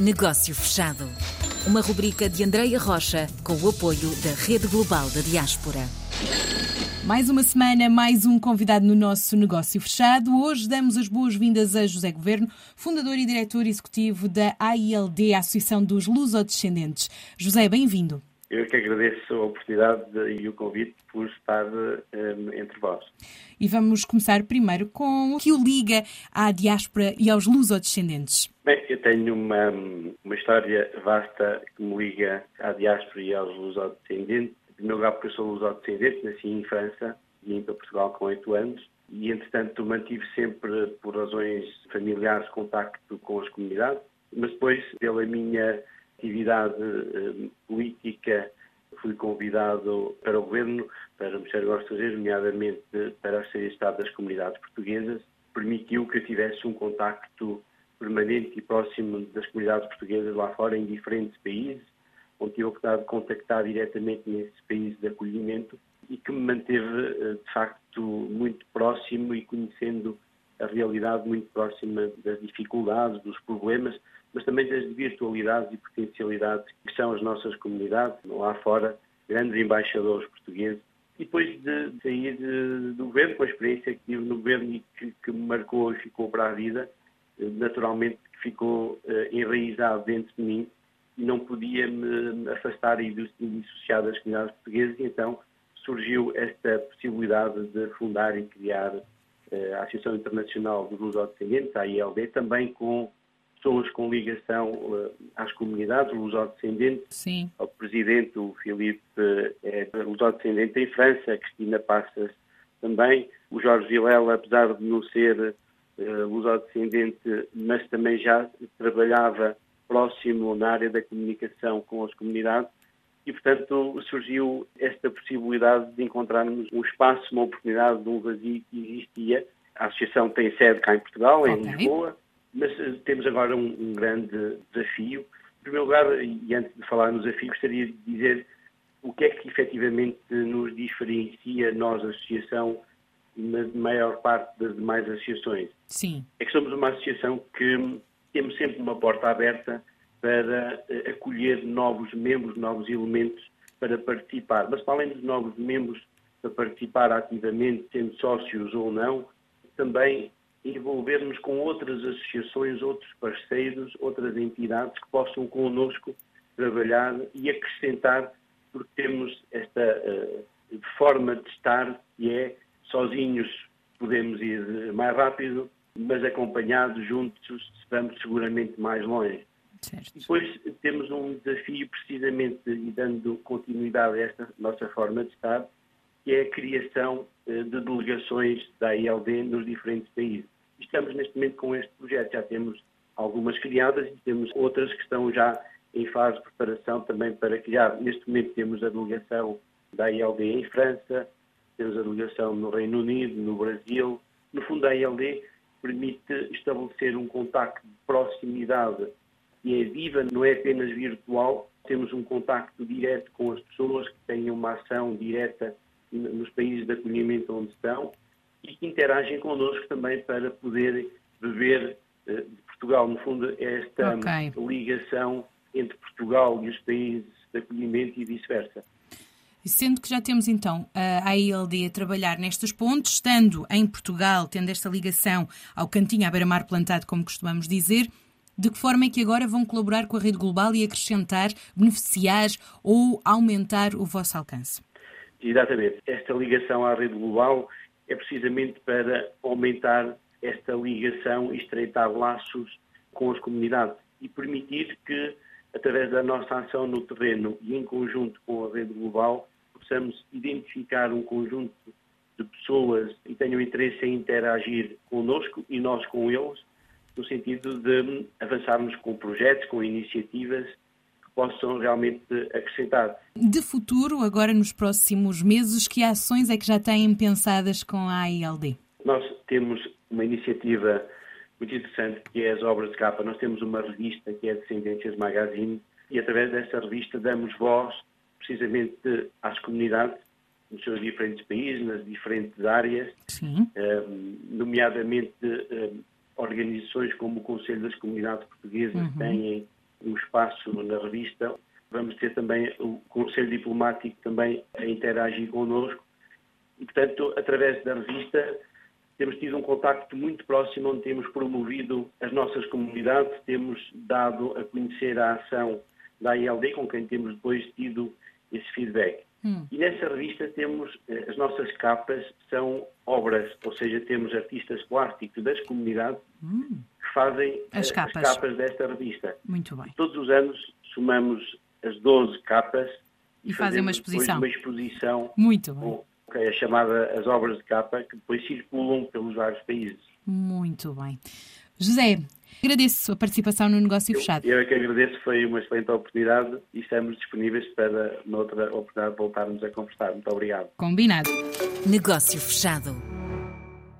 Negócio Fechado. Uma rubrica de Andreia Rocha com o apoio da Rede Global da Diaspora. Mais uma semana, mais um convidado no nosso negócio fechado. Hoje damos as boas-vindas a José Governo, fundador e diretor executivo da AILD, a Associação dos Lusodescendentes. José, bem-vindo. Eu que agradeço a oportunidade e o convite por estar um, entre vós. E vamos começar primeiro com o que o liga à diáspora e aos lusodescendentes. Bem, tenho uma, uma história vasta que me liga à diáspora e aos lusodescendentes. Em primeiro lugar, porque eu sou lusodescendente, nasci em França e vim para Portugal com oito anos. E, entretanto, mantive sempre, por razões familiares, contacto com as comunidades. Mas depois, pela minha atividade eh, política, fui convidado para o Governo, para o Ministério dos Estrangeiro, nomeadamente para a Secretaria de Estado das Comunidades Portuguesas, permitiu que eu tivesse um contacto permanente e próximo das comunidades portuguesas lá fora, em diferentes países, onde tive a oportunidade de contactar diretamente nesses países de acolhimento e que me manteve, eh, de facto, muito próximo e conhecendo a realidade muito próxima das dificuldades, dos problemas, mas também das virtualidades e potencialidades que são as nossas comunidades, lá fora, grandes embaixadores portugueses. E depois de sair do governo, com a experiência que tive no governo e que, que me marcou e ficou para a vida, naturalmente ficou uh, enraizado dentro de mim e não podia me afastar e dissociar das comunidades portuguesas, e então surgiu esta possibilidade de fundar e criar uh, a Associação Internacional dos Lusodescendentes, a ILD, também com pessoas com ligação uh, às comunidades, lusodescendentes. Sim. O presidente, o Filipe, é lusodescendente em França, a Cristina Passas também. O Jorge Vilela, apesar de não ser lusodescendente, mas também já trabalhava próximo na área da comunicação com as comunidades. E, portanto, surgiu esta possibilidade de encontrarmos um espaço, uma oportunidade de um vazio que existia. A associação tem sede cá em Portugal, okay. em Lisboa, mas uh, temos agora um, um, grande desafio. Em primeiro lugar, e antes de falar no desafio, gostaria de dizer o que é que efetivamente nos diferencia, nós, associação, na maior parte das demais associações. Sim. É que somos uma associação que temos sempre uma porta aberta para uh, acolher novos membros, novos elementos para participar. Mas, para além dos novos membros para participar ativamente, sendo sócios ou não, também envolvermos com outras associações, outros parceiros, outras entidades que possam connosco trabalhar e acrescentar, porque temos esta uh, forma de estar que é sozinhos podemos ir mais rápido, mas acompanhados, juntos, estamos seguramente mais longe. Certo. Depois temos um desafio, precisamente, e dando continuidade a esta nossa forma de estar, que é a criação uh, de delegações da ILD nos diferentes países. Estamos neste momento com este projeto, já temos algumas criadas e temos outras que estão já em fase de preparação também para criar. Neste momento temos a delegação da ILD em França, temos a delegação no Reino Unido, no Brasil. No fundo, a ILD permite estabelecer um contacto de proximidade que é viva, não é apenas virtual. Temos um contacto direto com as pessoas que têm uma ação direta nos países de acolhimento onde estão e que interagem connosco também para poder beber uh, de Portugal. No fundo, é esta okay. ligação entre Portugal e os países de acolhimento e vice-versa. Sendo que já temos então a AILD a trabalhar nestas pontes, estando em Portugal, tendo esta ligação ao cantinho à beira-mar plantado, como costumamos dizer, de que forma é que agora vão colaborar com a rede global e acrescentar, beneficiar ou aumentar o vosso alcance? Exatamente. Esta ligação à rede global é precisamente para aumentar esta ligação e estreitar laços com as comunidades e permitir que, através da nossa ação no terreno e em conjunto com a rede global, possamos identificar um conjunto de pessoas que tenham interesse em interagir connosco e nós com eles, no sentido de avançarmos com projetos, com iniciativas que possam realmente acrescentar. De futuro, agora nos próximos meses, que ações é que já têm pensadas com a AILD? Nós temos uma iniciativa muito interessante que é as obras de capa. Nós temos uma revista que é Descendências Magazine e através dessa revista damos voz precisamente às comunidades nos seus diferentes países, nas diferentes áreas, Sim. nomeadamente organizações como o Conselho das Comunidades Portuguesas Uhum. têm um espaço na revista. Vamos ter também o Conselho Diplomático também a interagir connosco. E, portanto, através da revista, temos tido um contacto muito próximo, onde temos promovido as nossas comunidades, temos dado a conhecer a ação da ILD, com quem temos depois tido esse feedback. Hum. E nessa revista temos, eh, as nossas capas são obras, ou seja, temos artistas plásticos das comunidades hum. que fazem as capas. as capas. desta revista. Muito bem. Todos os anos somamos as 12 capas e, e fazem uma exposição. uma exposição. Muito bem. Que é chamada as obras de capa, que depois circulam pelos vários países. Muito bem. José, agradeço a participação no Negócio eu, Fechado. Eu é que agradeço, foi uma excelente oportunidade e estamos disponíveis para, noutra oportunidade, voltarmos a conversar. Muito obrigado. Combinado. Negócio Fechado.